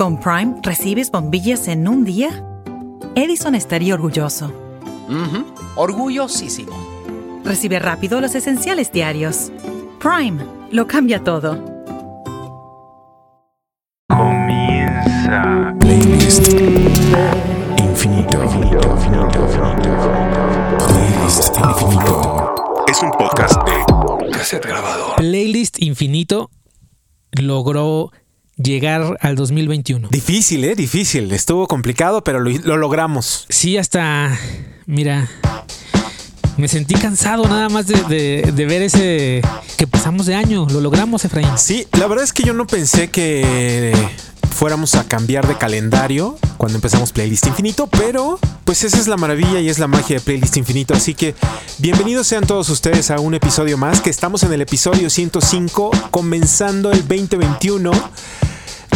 Con Prime recibes bombillas en un día. Edison estaría orgulloso. Ujú, Orgullosísimo. Recibe rápido los esenciales diarios. Prime lo cambia todo. Comienza. Playlist infinito. Playlist infinito. Es un podcast de cassette grabador. Playlist Infinito logró llegar al 2021. Difícil, ¿eh? Difícil. Estuvo complicado, pero lo, lo logramos. Sí, hasta, mira, me sentí cansado nada más de, de- de ver ese que pasamos de año. Lo logramos, Efraín. Sí, la verdad es que yo no pensé que fuéramos a cambiar de calendario cuando empezamos Playlist Infinito, pero pues esa es la maravilla y es la magia de Playlist Infinito. Así que bienvenidos sean todos ustedes a un episodio más, que estamos en el episodio 105, comenzando el 2021.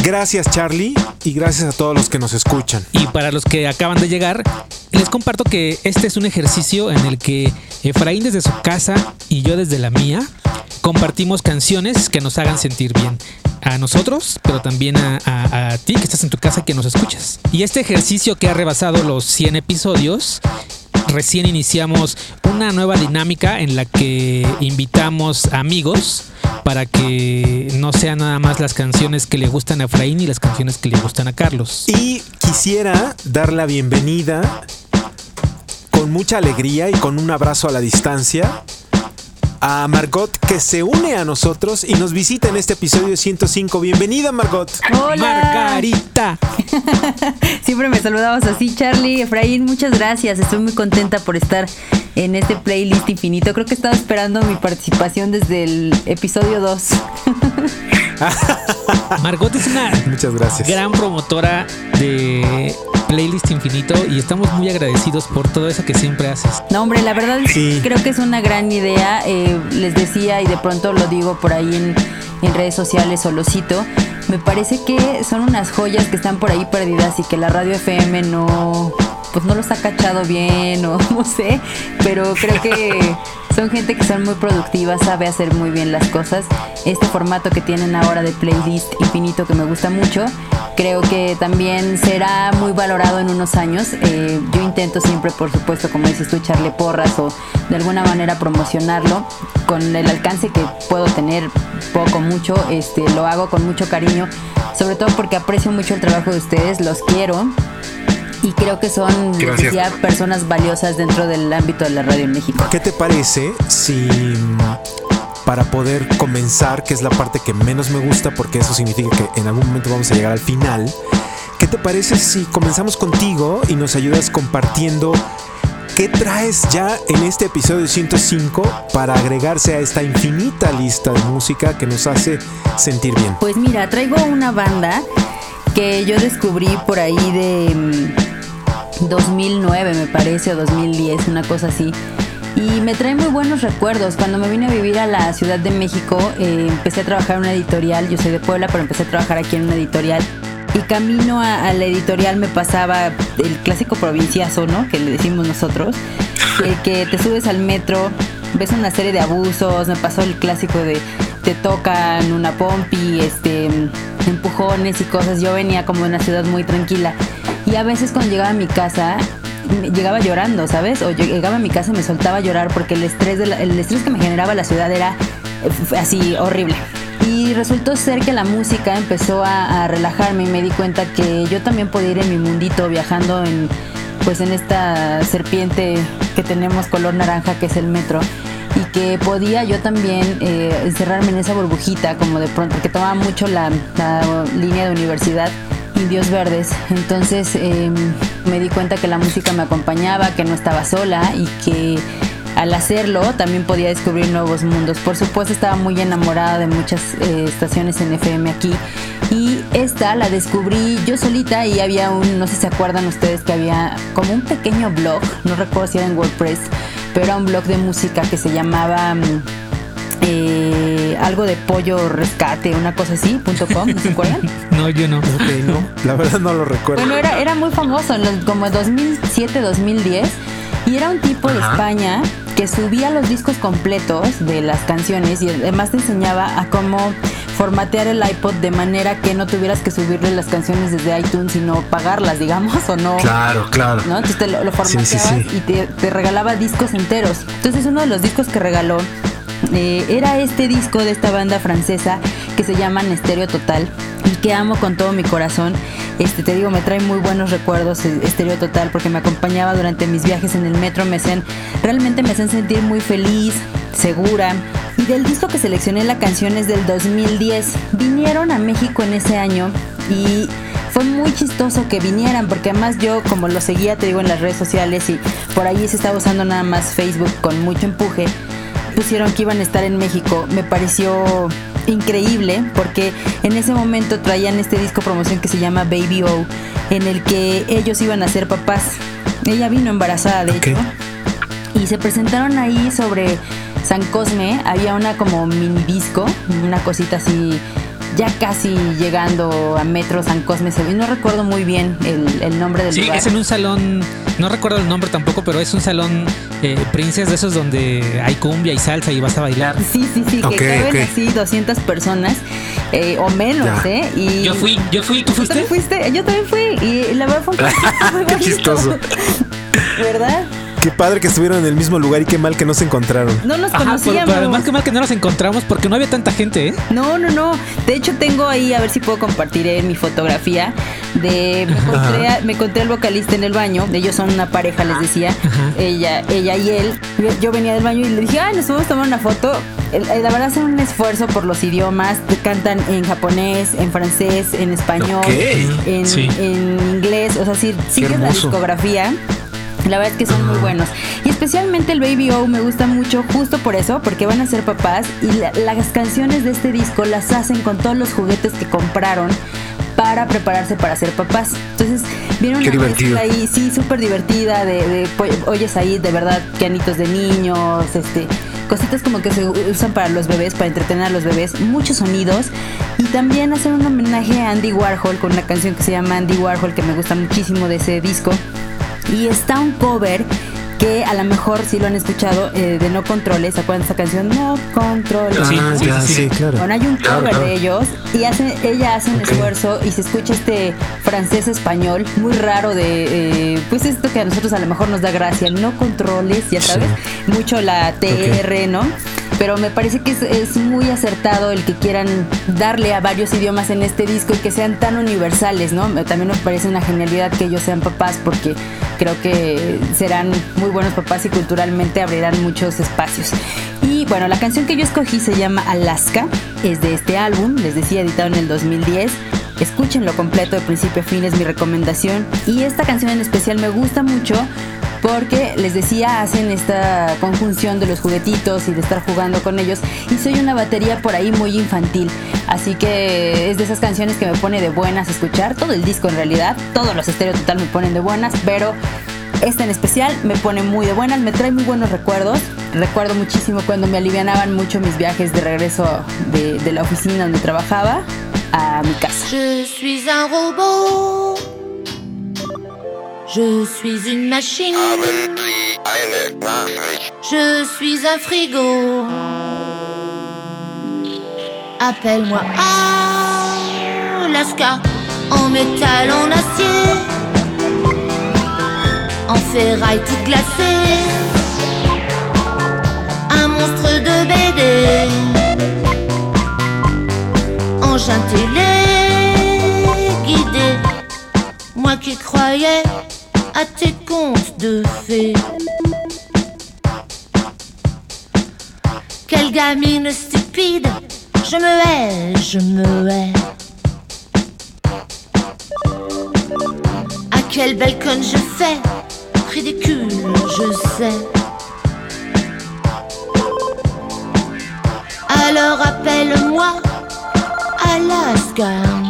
Gracias Charlie y gracias a todos los que nos escuchan. Y para los que acaban de llegar, les comparto que este es un ejercicio en el que Efraín desde su casa y yo desde la mía compartimos canciones que nos hagan sentir bien. A nosotros, pero también a, ti que estás en tu casa y que nos escuchas. Y este ejercicio que ha rebasado los 100 episodios, recién iniciamos una nueva dinámica en la que invitamos amigos para que no sean nada más las canciones que le gustan a Efraín y las canciones que le gustan a Carlos. Y quisiera dar la bienvenida con mucha alegría y con un abrazo a la distancia a Margot que se une a nosotros y nos visita en este episodio 105. Bienvenida Margot. Hola. Margarita. Siempre me saludabas así, Charlie. Efraín, muchas gracias. Estoy muy contenta por estar en este playlist infinito. Creo que estaba esperando mi participación desde el episodio 2. Margot es una Muchas gracias. gran promotora de Playlist Infinito y estamos muy agradecidos por todo eso que siempre haces. No, hombre, la verdad Sí. creo que es una gran idea. Eh, les decía y de pronto lo digo por ahí en, en redes sociales o lo cito. Me parece que son unas joyas que están por ahí perdidas y que la radio FM no, pues no los ha cachado bien o no sé, pero creo que son gente que son muy productivas, sabe hacer muy bien las cosas. Este formato que tienen ahora de playlist infinito que me gusta mucho, creo que también será muy valorado en unos años. Eh, yo intento siempre, por supuesto, como dices tú, echarle porras o de alguna manera promocionarlo con el alcance que puedo tener, poco, mucho, este, lo hago con mucho cariño, sobre todo porque aprecio mucho el trabajo de ustedes, los quiero. Y creo que son, Gracias. decía, personas valiosas dentro del ámbito de la radio en México. ¿Qué te parece si para poder comenzar, que es la parte que menos me gusta porque eso significa que en algún momento vamos a llegar al final, ¿qué te parece si comenzamos contigo y nos ayudas compartiendo qué traes ya en este episodio 105 para agregarse a esta infinita lista de música que nos hace sentir bien? Pues mira, traigo una banda que yo descubrí por ahí de mm, 2009, me parece, o 2010, una cosa así. Y me trae muy buenos recuerdos. Cuando me vine a vivir a la Ciudad de México, eh, empecé a trabajar en una editorial. Yo soy de Puebla, pero empecé a trabajar aquí en una editorial. Y camino a, la editorial me pasaba el clásico provinciazo, ¿no? Que le decimos nosotros. Que, que te subes al metro, ves una serie de abusos. Me pasó el clásico de te tocan una pompi, este, empujones y cosas. Yo venía como de una ciudad muy tranquila. Y a veces cuando llegaba a mi casa, llegaba llorando, ¿sabes? O llegaba a mi casa y me soltaba a llorar porque el estrés, el estrés que me generaba la ciudad era eh, así horrible. Y resultó ser que la música empezó a, a relajarme y me di cuenta que yo también podía ir en mi mundito viajando en pues en esta serpiente que tenemos color naranja que es el metro y que podía yo también eh, encerrarme en esa burbujita como de pronto porque tomaba mucho la, la línea de universidad Indios Verdes entonces eh, me di cuenta que la música me acompañaba que no estaba sola y que al hacerlo también podía descubrir nuevos mundos. Por supuesto estaba muy enamorada de muchas eh, estaciones en FM aquí y esta la descubrí yo solita y había un, no sé si se acuerdan ustedes que había como un pequeño blog, no recuerdo si era en WordPress, pero era un blog de música que se llamaba... mm, eh, algo de pollo rescate, una cosa así, punto com, ¿no se acuerdan? No, yo no. Ok, no, la verdad no lo recuerdo. Bueno, era, era muy famoso, en los- como 2007, 2010. Y era un tipo de España que subía los discos completos de las canciones y además te enseñaba a cómo formatear el iPod de manera que no tuvieras que subirle las canciones desde iTunes, sino pagarlas, digamos, o no. Claro, claro. ¿no? Entonces te lo, lo formateabas Sí, sí, sí. y te, te regalaba discos enteros. Entonces uno de los discos que regaló eh, era este disco de esta banda francesa que se llama Estéreo Total y que amo con todo mi corazón. Este, te digo, me trae muy buenos recuerdos eh, Estéreo Total porque me acompañaba durante mis viajes en el metro, me hacían, realmente me hacían sentir muy feliz, segura. Y del disco que seleccioné la canción es del 2010. Vinieron a México en ese año y fue muy chistoso que vinieran porque además yo como lo seguía te digo en las redes sociales y por ahí se estaba usando nada más Facebook con mucho empuje pusieron que iban a estar en México me pareció increíble porque en ese momento traían este disco promoción que se llama Baby O en el que ellos iban a ser papás ella vino embarazada de Ok. hecho y se presentaron ahí sobre San Cosme. Había una como mini disco, una cosita así, ya casi llegando a Metro San Cosme. No recuerdo muy bien el, el nombre del Sí, lugar. es en un salón, no recuerdo el nombre tampoco, pero es un salón eh, Princess de esos donde hay cumbia y salsa y vas a bailar. Sí, sí, sí, que caben ok. así 200 personas eh, o menos, Ya. ¿eh? Y Yo fui, yo fui, ¿tú ¿Tú también fuiste? fuiste? Yo también fui. Y la verdad fue un muy Qué bonito. chistoso. ¿Verdad? Qué padre que estuvieron en el mismo lugar y qué mal que no se encontraron. No nos Ajá, conocíamos. pero además que mal que no nos encontramos porque no había tanta gente, ¿eh? No, no, no. De hecho, tengo ahí, a ver si puedo compartir eh, mi fotografía. De, me, encontré, a- me encontré al vocalista en el baño. Ellos son una pareja, les decía. Ella, ella y él. Yo- Yo venía del baño y le dije, ay, nos vamos a tomar una foto. El- el- La verdad, hacen un esfuerzo por los idiomas. Cantan en japonés, en francés, en español, Ok. en, Sí. en inglés. O sea, si sigues la hermoso. discografía. La verdad es que son muy buenos. Y especialmente el Baby O me gusta mucho justo por eso, porque van a ser papás y la- las canciones de este disco las hacen con todos los juguetes que compraron para prepararse para ser papás. Entonces, viene una mezcla ahí, sí, súper divertida, de, oyes ahí de verdad pianitos de niños, este cositas como que se usan para los bebés, para entretener a los bebés, muchos sonidos y también hacer un homenaje a Andy Warhol con una canción que se llama Andy Warhol que me gusta muchísimo de ese disco. Y está un cover que a lo mejor si lo han escuchado eh, de No Controles, ¿se acuerdan de esa canción? No Controles. Sí, ah, sí, ya, sí, sí, sí. claro. Bueno, hay un cover claro. de ellos y hace, ella hace un esfuerzo y se escucha este francés español muy raro de, eh, pues esto que a nosotros a lo mejor nos da gracia, no controles, ya sabes, mucho la TR, ¿no? Pero me parece que es, es muy acertado el que quieran darle a varios idiomas en este disco y que sean tan universales, ¿no? También me parece una genialidad que ellos sean papás porque creo que serán muy buenos papás y culturalmente abrirán muchos espacios. Y bueno, la canción que yo escogí se llama Alaska, es de este álbum, les decía, editado en el 2010. Escúchenlo completo de principio a fin, es mi recomendación. Y esta canción en especial me gusta mucho porque les decía, hacen esta conjunción de los juguetitos y de estar jugando con ellos. Y soy una batería por ahí muy infantil. Así que es de esas canciones que me pone de buenas escuchar. Todo el disco en realidad, todos los estéreo total me ponen de buenas, pero esta en especial me pone muy de buenas, me trae muy buenos recuerdos. Recuerdo muchísimo cuando me alivianaban mucho mis viajes de regreso de, de la oficina donde trabajaba a mi casa. Je suis un robot. Je suis une machine. Je suis un frigo. Appelle-moi Alaska. En métal, en acier. En ferraille toute glacée. Un monstre de BD. Engin téléguidé. Moi qui croyais à tes contes de fées. Quelle gamine stupide, je me hais, je me hais. À quelle belle conne je fais, ridicule, je sais. Alors appelle-moi Alaska.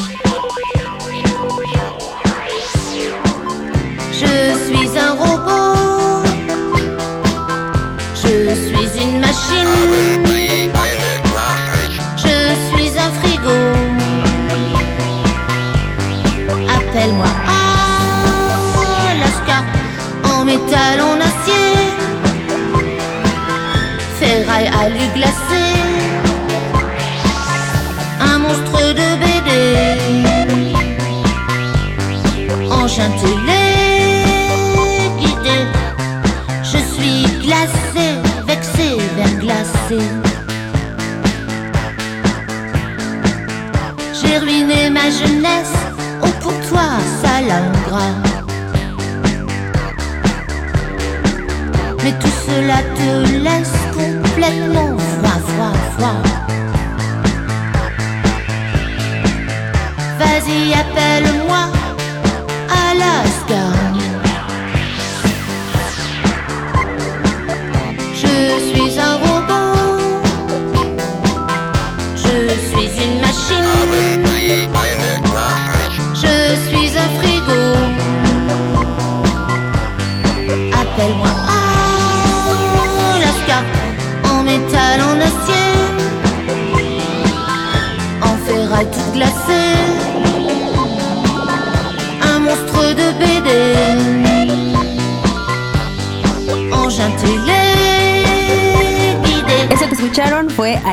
Suis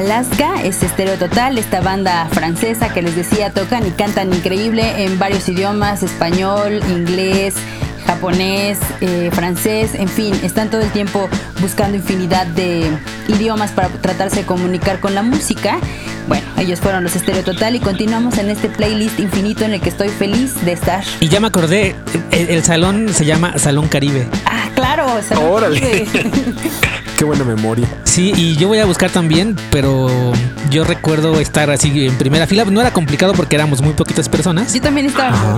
Alaska, es Estéreo Total, esta banda francesa que les decía tocan y cantan increíble en varios idiomas, español, inglés, japonés, eh, francés, en fin, están todo el tiempo buscando infinidad de idiomas para tratarse de comunicar con la música. Bueno, ellos fueron los Estéreo Total y continuamos en este playlist infinito en el que estoy feliz de estar. Y ya me acordé, el, el salón se llama Salón Caribe. Ah, claro, Salón Órale. Caribe. Qué buena memoria. Sí, y yo voy a buscar también, pero yo recuerdo estar así en primera fila. No era complicado porque éramos muy poquitas personas. Yo también estaba.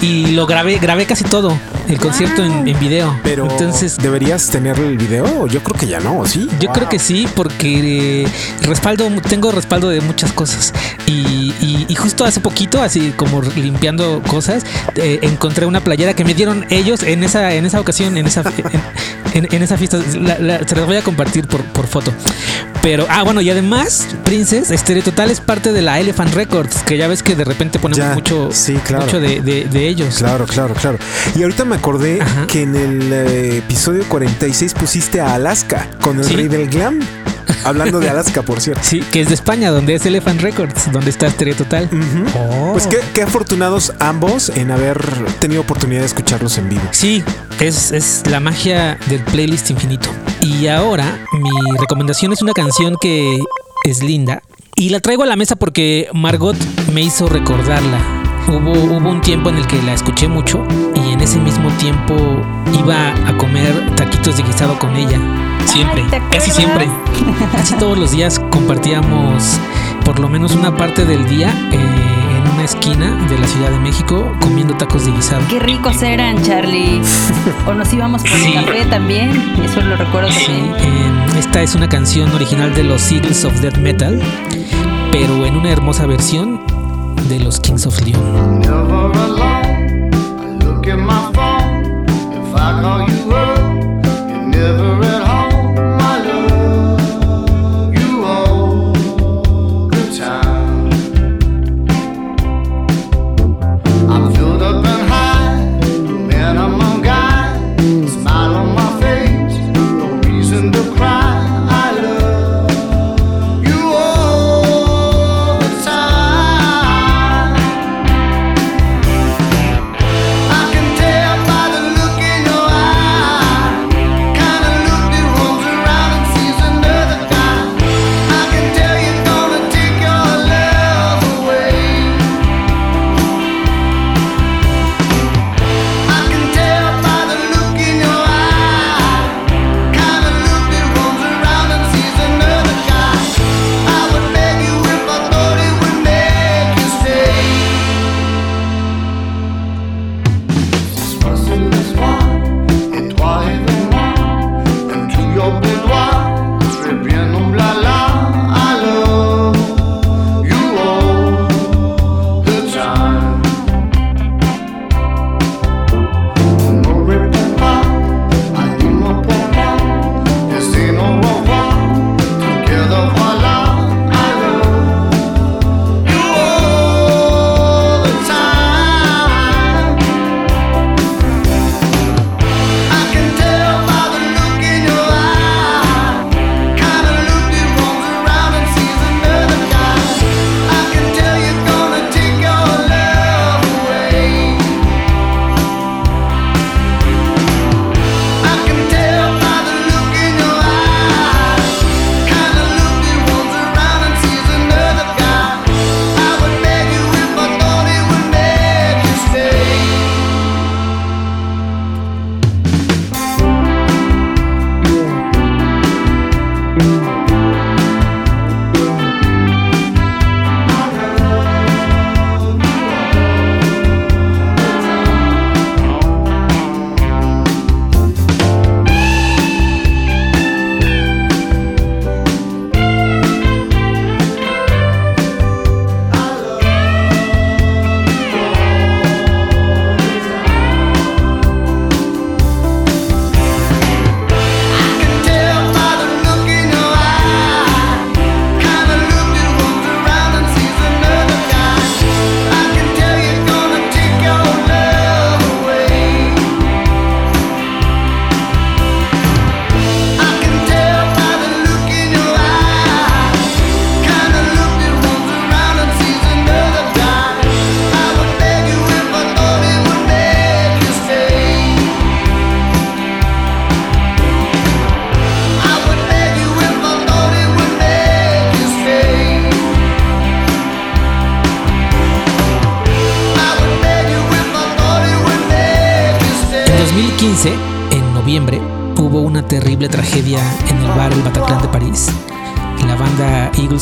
Y lo grabé, grabé casi todo, el concierto en, en video. Pero Entonces, deberías tener el video. Yo creo que ya no, ¿sí? Yo creo que sí, porque eh, respaldo, tengo respaldo de muchas cosas. Y, y- y justo hace poquito, así como limpiando cosas, eh, encontré una playera que me dieron ellos en esa, en esa ocasión, en esa, en, en- en esa fiesta. La- la- se las voy a compartir por, por foto. Pero, ah, bueno, y además, Princess, Stereo Total es parte de la Elephant Records, que ya ves que de repente ponemos Ya, mucho, sí, claro. mucho de, de- de ellos. Claro, claro, claro. Y ahorita me acordé Ajá. que en el eh, episodio 46 pusiste a Alaska con el Sí. rey del glam. Hablando de Alaska, por cierto. Sí, que es de España, donde es Elephant Records, donde está Stereo Total. Oh. Pues qué, qué afortunados ambos en haber tenido oportunidad de escucharlos en vivo. Sí, es, es la magia del playlist infinito. Y ahora mi recomendación es una canción que es linda. Y la traigo a la mesa porque Margot me hizo recordarla. Hubo, hubo un tiempo en el que la escuché mucho y en ese mismo tiempo iba a comer taquitos de guisado con ella. Siempre, Ay, ¿te casi siempre. Casi todos los días compartíamos por lo menos una parte del día eh, en una esquina de la Ciudad de México comiendo tacos de guisado. Qué ricos eran, Charlie. O nos íbamos por el café también. Eso lo recuerdo también. Eh, esta es una canción original de los Eagles of Death Metal, pero en una hermosa versión de los Kings of Leon.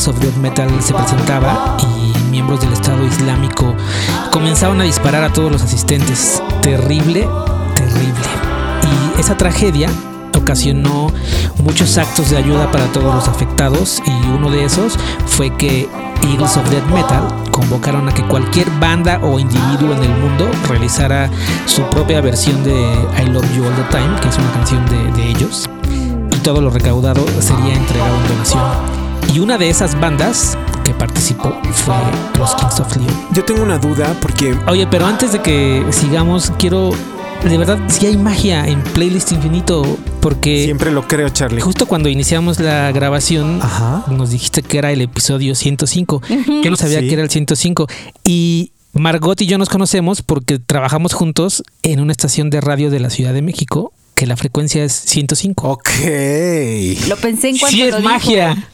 Of Death Metal se presentaba y miembros del Estado Islámico comenzaron a disparar a todos los asistentes. Terrible, terrible. Y esa tragedia ocasionó muchos actos de ayuda para todos los afectados y uno de esos fue que Eagles of Death Metal convocaron a que cualquier banda o individuo en el mundo realizara su propia versión de I Love You All the Time, que es una canción de, de ellos, y todo lo recaudado sería entregado en donación. Y una de esas bandas que participó fue los Kings of Leon. Yo tengo una duda porque Oye, pero antes de que sigamos, quiero. De verdad, si hay magia en Playlist Infinito, porque siempre lo creo, Charlie. justo cuando iniciamos la grabación, Ajá. nos dijiste que era el episodio 105. Yo no sabía Sí. que era el 105. Y Margot y yo nos conocemos porque trabajamos juntos en una estación de radio de la Ciudad de México, que la frecuencia es 105. Ok. Lo pensé en cuanto Sí lo es dijo. magia.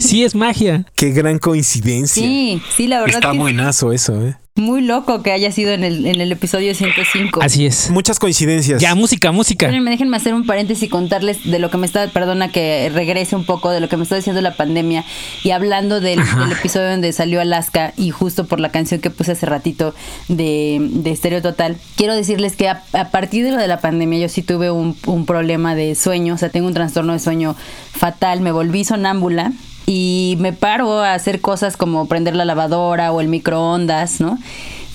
Sí es magia. Qué gran coincidencia. Sí, sí, la verdad Está que buenazo eso, ¿eh? Muy loco que haya sido en el, en el episodio 105. Así es. Muchas coincidencias. Ya, música, música. Espérenme, déjenme hacer un paréntesis y contarles de lo que me está, perdona que regrese un poco, de lo que me está diciendo la pandemia y hablando del, del episodio donde salió Alaska y justo por la canción que puse hace ratito de, de Stereo Total. Quiero decirles que a, a partir de lo de la pandemia yo sí tuve un, un problema de sueño, o sea, tengo un trastorno de sueño fatal, me volví sonámbula y me paro a hacer cosas como prender la lavadora o el microondas, ¿no?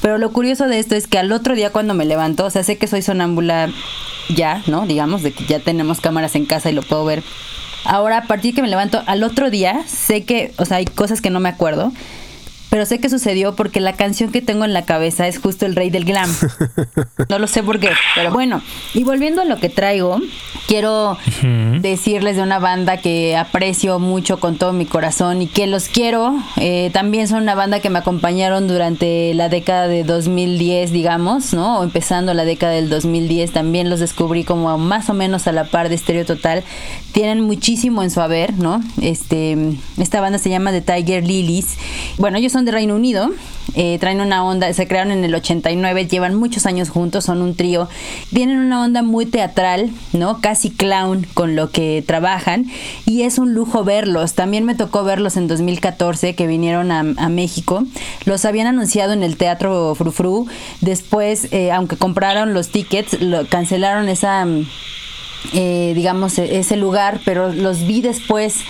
Pero lo curioso de esto es que al otro día cuando me levanto, o sea, sé que soy sonámbula ya, ¿no? Digamos, de que ya tenemos cámaras en casa y lo puedo ver. Ahora, a partir que me levanto, al otro día, sé que, o sea, hay cosas que no me acuerdo, pero sé que sucedió porque la canción que tengo en la cabeza es justo El Rey del Glam. No lo sé por qué, pero bueno. Y volviendo a lo que traigo, quiero decirles de una banda que aprecio mucho con todo mi corazón y que los quiero. Eh, también son una banda que me acompañaron durante la década de 2010, digamos, ¿no? O empezando la década del 2010. También los descubrí como más o menos a la par de Stereo Total. Tienen muchísimo en su haber, ¿no? Este, esta banda se llama The Tiger Lilies. Bueno, ellos son de Reino Unido. eh, traen una onda, se crearon en el 89, llevan muchos años juntos, son un trío. Tienen una onda muy teatral, ¿no? Casi clown con lo que trabajan. Y es un lujo verlos. También me tocó verlos en 2014 que vinieron a, México. Los habían anunciado en el Teatro Frufru. Después, eh, aunque compraron los tickets, lo- cancelaron esa eh, digamos, e- ese lugar, pero los vi después.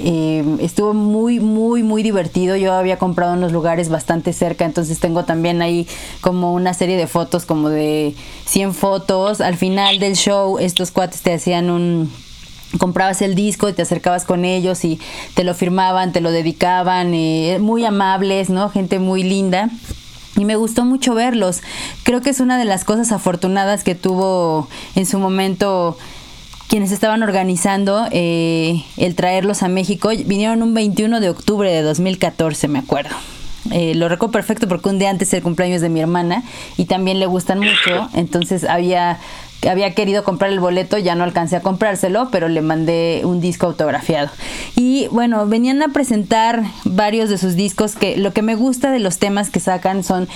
eh, estuvo muy, muy, muy divertido. Yo había comprado unos lugares bastante cerca, entonces tengo también ahí como una serie de fotos, como de 100 fotos. Al final del show, estos cuates te hacían un comprabas el disco y te acercabas con ellos y te lo firmaban, te lo dedicaban, eh, muy amables, ¿no? Gente muy linda. Y me gustó mucho verlos. Creo que es una de las cosas afortunadas que tuvo en su momento quienes estaban organizando eh, el traerlos a México. Vinieron un 21 de octubre de 2014, me acuerdo. Eh, lo recuerdo perfecto porque un día antes del cumpleaños de mi hermana y también le gustan mucho. Entonces había había querido comprar el boleto, ya no alcancé a comprárselo, pero le mandé un disco autografiado. Y bueno, venían a presentar varios de sus discos que lo que me gusta de los temas que sacan son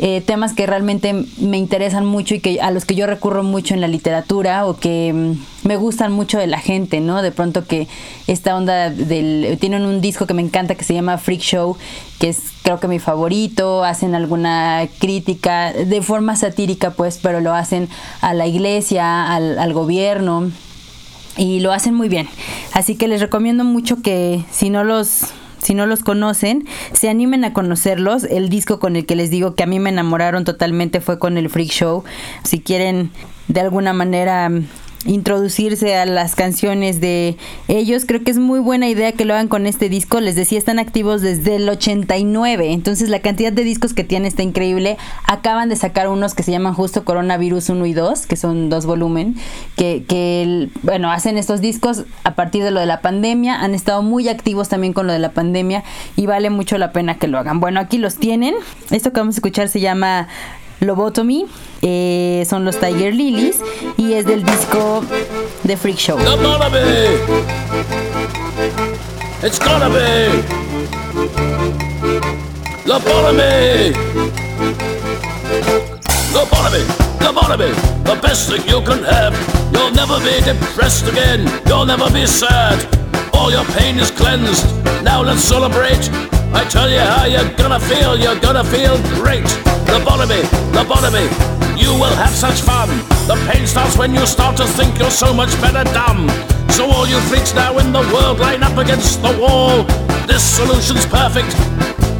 eh, temas que realmente me interesan mucho y que a los que yo recurro mucho en la literatura o que mm, me gustan mucho de la gente, ¿no? De pronto que esta onda del tienen un disco que me encanta que se llama Freak Show, que es creo que mi favorito, hacen alguna crítica de forma satírica pues, pero lo hacen a la iglesia, al, al gobierno y lo hacen muy bien. Así que les recomiendo mucho que si no los si no los conocen, se animen a conocerlos. El disco con el que les digo que a mí me enamoraron totalmente fue con el Freak Show. Si quieren de alguna manera introducirse a las canciones de ellos. Creo que es muy buena idea que lo hagan con este disco. Les decía, están activos desde el 89. Entonces la cantidad de discos que tiene está increíble. Acaban de sacar unos que se llaman justo Coronavirus 1 y 2, que son dos volumen, que, que bueno, hacen estos discos a partir de lo de la pandemia. Han estado muy activos también con lo de la pandemia y vale mucho la pena que lo hagan. Bueno, aquí los tienen. Esto que vamos a escuchar se llama Lobotomy, eh, son los Tiger Lilies y es del disco The Freak Show. The Barnaby! It's gonna be! Lobotomy! Lobotomy, lobotomy, the best thing you can have. You'll never be depressed again, you'll never be sad. All your pain is cleansed, now let's celebrate. I tell you how you're gonna feel, you're gonna feel great. Lobotomy, lobotomy, you will have such fun. The pain starts when you start to think you're so much better dumb. So all you freaks now in the world line up against the wall. This solution's perfect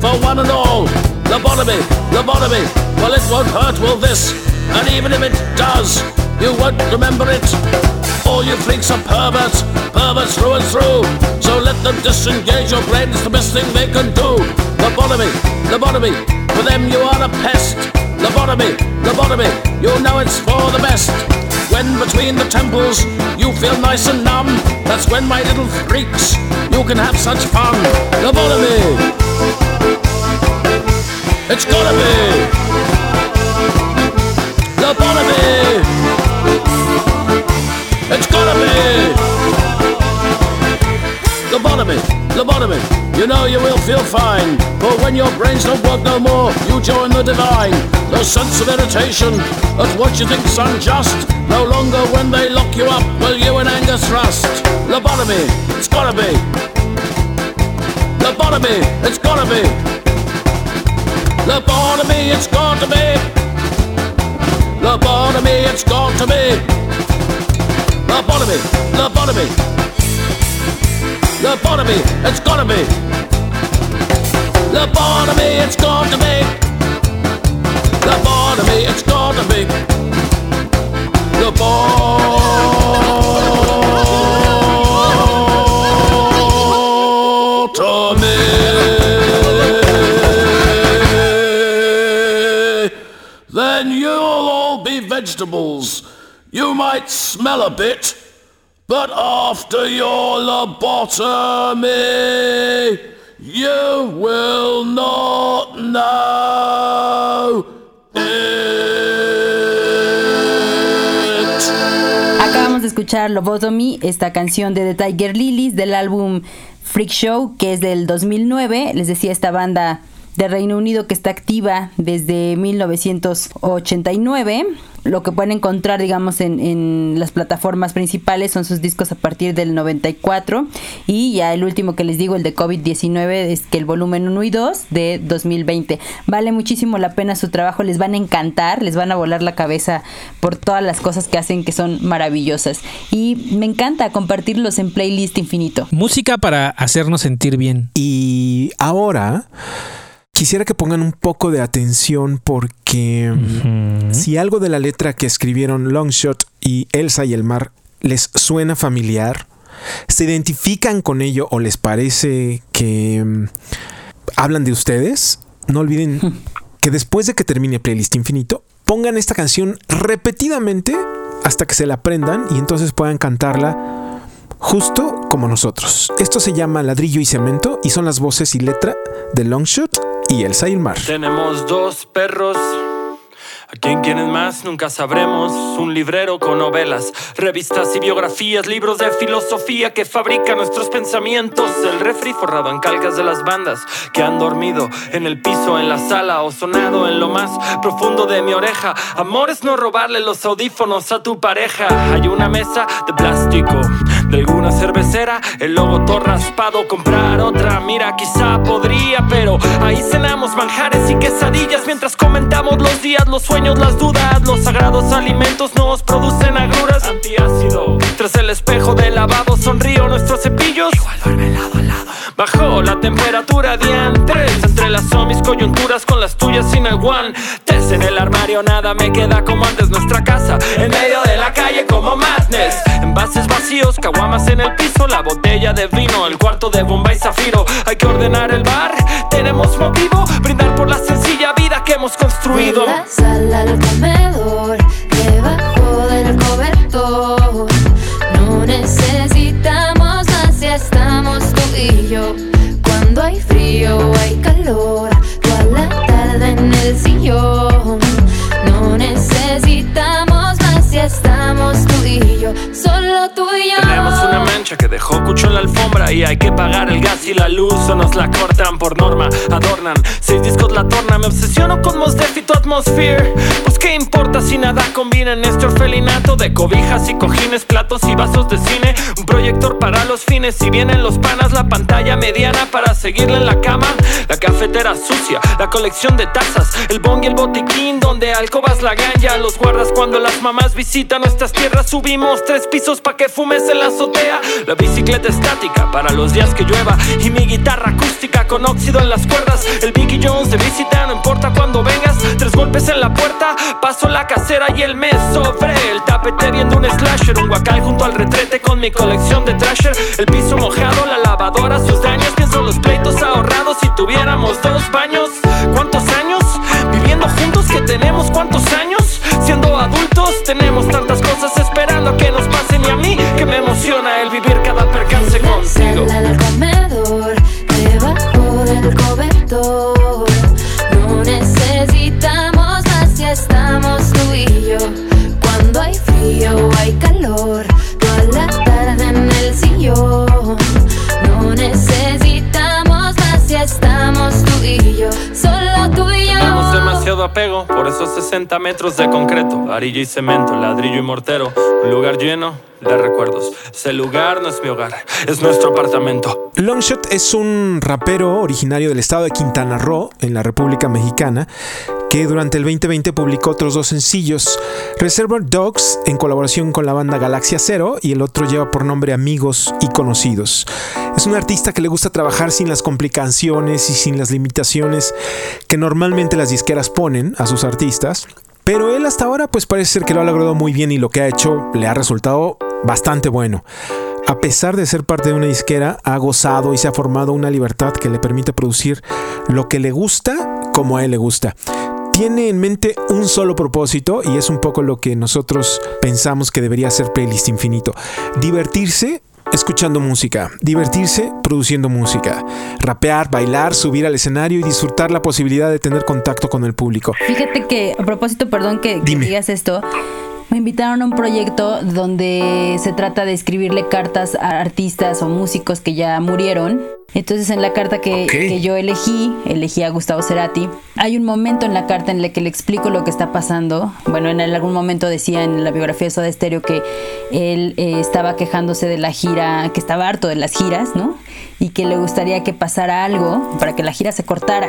for one and all. Lobotomy, lobotomy, well it won't hurt, will this? And even if it does, you won't remember it. All you freaks are perverts, perverts through and through. So let them disengage your brain, it's the best thing they can do. Lobotomy, lobotomy, for them you are a pest. Lobotomy, lobotomy, you know it's for the best. When between the temples you feel nice and numb, that's when my little freaks, you can have such fun. Lobotomy, it's gotta be. Gotta. Lobotomy, you know you will feel fine. But when your brains don't work no more, you join the divine. No sense of irritation at what you think's unjust. No longer when they lock you up will you in anger thrust. Lobotomy, it's gotta be. Lobotomy, it's gotta be. Lobotomy, it's got to be. Lobotomy, it's got to be. Lobotomy, lobotomy. Lobotomy, it's gotta be. Lobotomy, it's to be. Lobotomy, it's to be. Lobotomy. Then you'll all be vegetables. You might smell a bit, but after your lobotomy, you will not know it. Acabamos de escuchar Lobotomy, esta canción de The Tiger Lilies del álbum Freak Show, que es del 2009. Les decía, esta banda de Reino Unido que está activa desde 1989. Lo que pueden encontrar, digamos, en, en las plataformas principales son sus discos a partir del 94. Y ya el último que les digo, el de COVID-19, es que el volumen 1 y 2 de 2020. Vale muchísimo la pena su trabajo, les van a encantar, les van a volar la cabeza por todas las cosas que hacen que son maravillosas. Y me encanta compartirlos en playlist infinito. Música para hacernos sentir bien. Y ahora quisiera que pongan un poco de atención porque mm, si algo de la letra que escribieron Longshot y Elsa y el mar les suena familiar, se identifican con ello o les parece que mm, hablan de ustedes, no olviden que después de que termine Playlist Infinito, pongan esta canción repetidamente hasta que se la aprendan y entonces puedan cantarla justo como nosotros. Esto se llama Ladrillo y Cemento y son las voces y letra de Longshot y Elsa y el mar. Tenemos dos perros. ¿A quién quieren más? Nunca sabremos. Un librero con novelas, revistas y biografías, libros de filosofía que fabrican nuestros pensamientos. El refri forrado en calcas de las bandas que han dormido en el piso, en la sala o sonado en lo más profundo de mi oreja. Amor es no robarle los audífonos a tu pareja. Hay una mesa de plástico de alguna cervecera, el logo todo raspado. Comprar otra, mira, quizá podría, pero ahí cenamos manjares y quesadillas mientras comentamos los días, los sueños, las dudas. Los sagrados alimentos nos producen agruras. Antiácido. Tras el espejo del lavabo sonrío nuestros cepillos. Igual. Bajó la temperatura diantres. Entrelazó mis coyunturas con las tuyas sin el guantes. En el armario nada me queda como antes nuestra casa. En medio de la calle como madness. Envases vacíos, caguamas en el piso. La botella de vino, el cuarto de bomba y zafiro. Hay que ordenar el bar. Tenemos motivo. Brindar por la sencilla vida que hemos construido. La sala al comedor, calor, toda la tarde en el sillón. Solo tú y yo. Tenemos una mancha que dejó cucho en la alfombra y hay que pagar el gas y la luz o nos la cortan por norma, adornan. Seis discos la torna, me obsesiono con Mos Def y tu atmosphere. Pues qué importa si nada combina en este orfelinato de cobijas y cojines, platos y vasos de cine. Un proyector para los fines, si vienen los panas, la pantalla mediana para seguirle en la cama. La cafetera sucia, la colección de tazas, el bong y el botiquín donde alcobas la ganja. Los guardas cuando las mamás visitan nuestras tierras. Subimos tres pisos pa' que fumes en la azotea. La bicicleta estática para los días que llueva. Y mi guitarra acústica con óxido en las cuerdas. El Mickey Jones de visita, no importa cuando vengas. Tres golpes en la puerta, paso la casera y el mes sobre el tapete viendo un slasher. Un guacal junto al retrete con mi colección de trasher. El piso mojado, la lavadora, sus daños. Pienso los pleitos ahorrados si tuviéramos dos baños. ¿Cuántos años? Viviendo juntos que tenemos cuántos años? single. Apego por esos 60 metros de concreto, arilla y cemento, ladrillo y mortero. Un lugar lleno de recuerdos. Ese lugar no es mi hogar, es nuestro apartamento. Longshot es un rapero originario del estado de Quintana Roo, en la República Mexicana, que durante el 2020 publicó otros dos sencillos, Reservoir Dogs en colaboración con la banda Galaxia Cero y el otro lleva por nombre Amigos y Conocidos. Es un artista que le gusta trabajar sin las complicaciones y sin las limitaciones que normalmente las disqueras ponen a sus artistas. Pero él hasta ahora pues parece ser que lo ha logrado muy bien y lo que ha hecho le ha resultado bastante bueno. A pesar de ser parte de una disquera, ha gozado y se ha formado una libertad que le permite producir lo que le gusta como a él le gusta. Tiene en mente un solo propósito y es un poco lo que nosotros pensamos que debería ser Playlist Infinito. Divertirse escuchando música, divertirse produciendo música, rapear, bailar, subir al escenario y disfrutar la posibilidad de tener contacto con el público. Fíjate que, a propósito, perdón que, digas esto, me invitaron a un proyecto donde se trata de escribirle cartas a artistas o músicos que ya murieron. Entonces en la carta que, yo elegí, elegí a Gustavo Cerati, hay un momento en la carta en el que le explico lo que está pasando. Bueno, en algún momento decía en la biografía de Soda Stereo que él eh, estaba quejándose de la gira, que estaba harto de las giras, ¿no? Y que le gustaría que pasara algo para que la gira se cortara.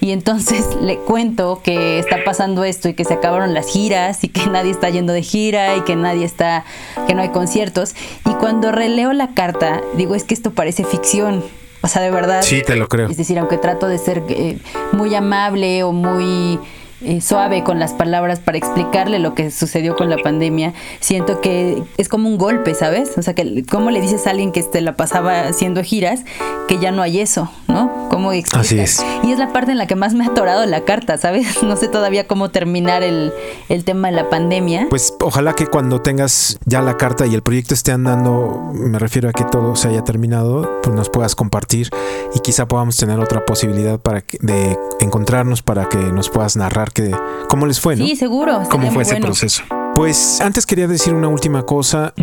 Y entonces le cuento que está pasando esto y que se acabaron las giras y que nadie está yendo de gira y que nadie está, que no hay conciertos. Y cuando releo la carta, digo, es que esto parece ficción. O sea, de verdad. Sí, te lo creo. Es decir, aunque trato de ser eh, muy amable o muy eh, suave con las palabras para explicarle lo que sucedió con la pandemia, siento que es como un golpe, ¿sabes? O sea, que ¿cómo le dices a alguien que te la pasaba haciendo giras que ya no hay eso, ¿no? ¿Cómo explicas? Así es. Y es la parte en la que más me ha atorado la carta, ¿sabes? No sé todavía cómo terminar el, el tema de la pandemia. Pues ojalá que cuando tengas ya la carta y el proyecto esté andando, me refiero a que todo se haya terminado, pues nos puedas compartir y quizá podamos tener otra posibilidad para que- de encontrarnos para que nos puedas narrar que cómo les fue, ¿no? Sí, seguro. ¿Cómo fue ese bueno. proceso? Pues antes quería decir una última cosa.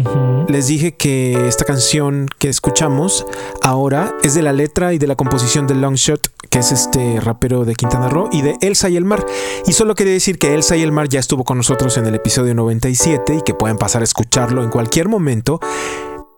Les dije que esta canción que escuchamos ahora es de la letra y de la composición de Longshot, que es este rapero de Quintana Roo, y de Elsa y el Mar. Y solo quería decir que Elsa y el Mar ya estuvo con nosotros en el episodio 97 y que pueden pasar a escucharlo en cualquier momento.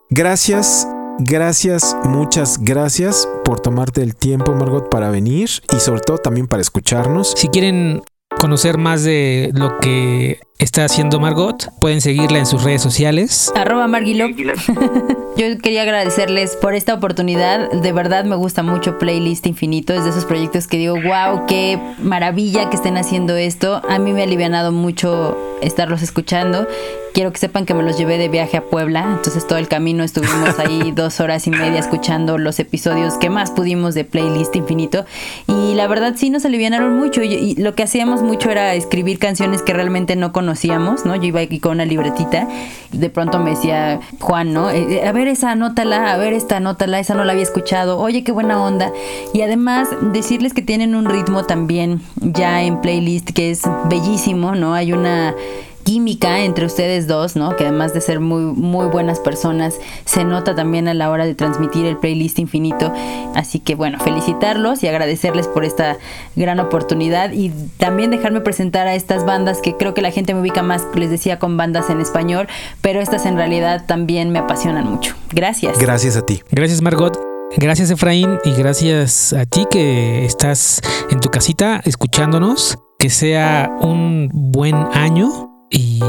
Gracias. Gracias, muchas gracias por tomarte el tiempo, Margot, para venir y sobre todo también para escucharnos. Si quieren conocer más de lo que está haciendo Margot, pueden seguirla en sus redes sociales. Arroba Marguilop. Yo quería agradecerles por esta oportunidad. De verdad me gusta mucho Playlist Infinito. Es de esos proyectos que digo, wow, qué maravilla que estén haciendo esto. A mí me ha alivianado mucho estarlos escuchando. Quiero que sepan que me los llevé de viaje a Puebla. Entonces todo el camino estuvimos ahí dos horas y media escuchando los episodios que más pudimos de Playlist Infinito. Y la verdad sí nos alivianaron mucho. Y, y lo que hacíamos mucho era escribir canciones que realmente no conocíamos, ¿no? Yo iba aquí con una libretita. De pronto me decía Juan, ¿no? Eh, eh, a ver esa, anótala, a ver esta, anótala, esa no la había escuchado. Oye, qué buena onda. Y además decirles que tienen un ritmo también ya en playlist que es bellísimo, ¿no? Hay una química entre ustedes dos, ¿no? Que además de ser muy, muy buenas personas, se nota también a la hora de transmitir el playlist infinito. Así que bueno, felicitarlos y agradecerles por esta gran oportunidad y también dejarme presentar a estas bandas que creo que la gente me ubica más, les decía, con bandas en español, pero estas en realidad también me apasionan mucho. Gracias. Gracias a ti. Gracias, Margot. Gracias, Efraín. Y gracias a ti que estás en tu casita escuchándonos. Que sea un buen año y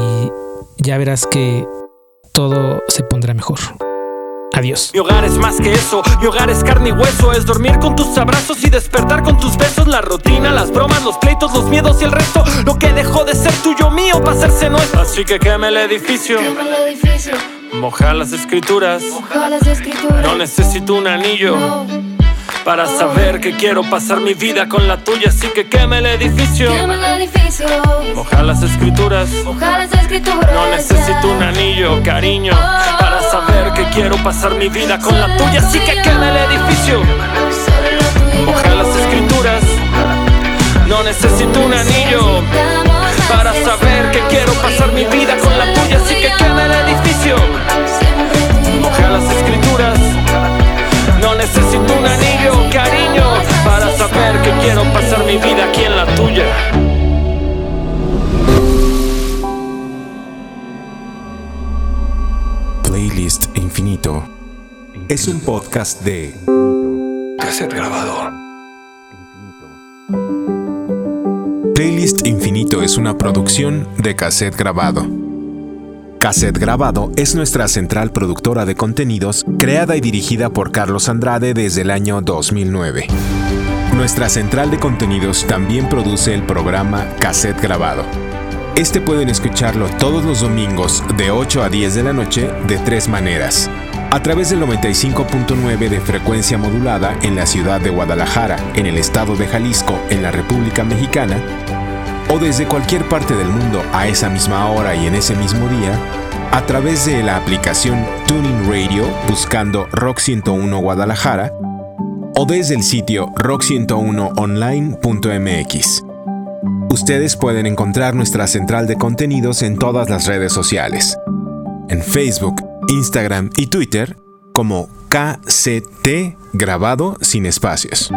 ya verás que todo se pondrá mejor. Adiós. Mi hogar es más que eso, mi hogar es carne y hueso, es dormir con tus abrazos y despertar con tus besos, la rutina, las bromas, los pleitos, los miedos y el resto, lo que dejó de ser tuyo mío para hacerse nuestro. Así que queme el edificio, Quema el edificio, moja las escrituras, moja las escrituras. no necesito un anillo. Para saber que quiero pasar mi vida con la tuya, así que queme el edificio. Quema el edificio, Moja las escrituras. moja las escrituras. No necesito un anillo, cariño, para saber que quiero pasar mi vida con la tuya, así que queme el edificio. Moja las escrituras. No necesito un anillo para saber que quiero pasar mi vida con la tuya, así que queme el edificio. Moja las escrituras. No necesito un quiero pasar mi vida aquí en la tuya. Playlist Infinito es un podcast de Cassette grabador. Playlist Infinito es una producción de Cassette Grabado. Cassette Grabado es nuestra central productora de contenidos creada y dirigida por Carlos Andrade desde el año 2009. Nuestra central de contenidos también produce el programa Cassette Grabado. Este pueden escucharlo todos los domingos de 8 a 10 de la noche de tres maneras. A través del 95.9 de frecuencia modulada en la ciudad de Guadalajara, en el estado de Jalisco, en la República Mexicana, o desde cualquier parte del mundo a esa misma hora y en ese mismo día, a través de la aplicación Tuning Radio buscando Rock 101 Guadalajara, o desde el sitio rock101online.mx. Ustedes pueden encontrar nuestra central de contenidos en todas las redes sociales. En Facebook, Instagram y Twitter como KCT grabado sin espacios.